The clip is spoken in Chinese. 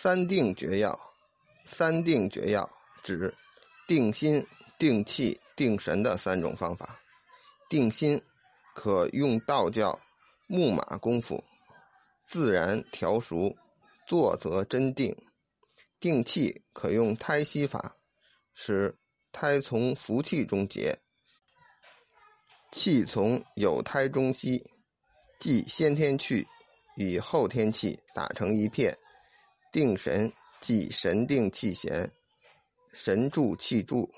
三定诀要，三定诀要指定心、定气、定神的三种方法。定心可用道教木马功夫，自然调熟，坐则真定；定气可用胎息法，使胎从福气中结，气从有胎中息，即先天气与后天气打成一片。定神即神定气闲，神助气助。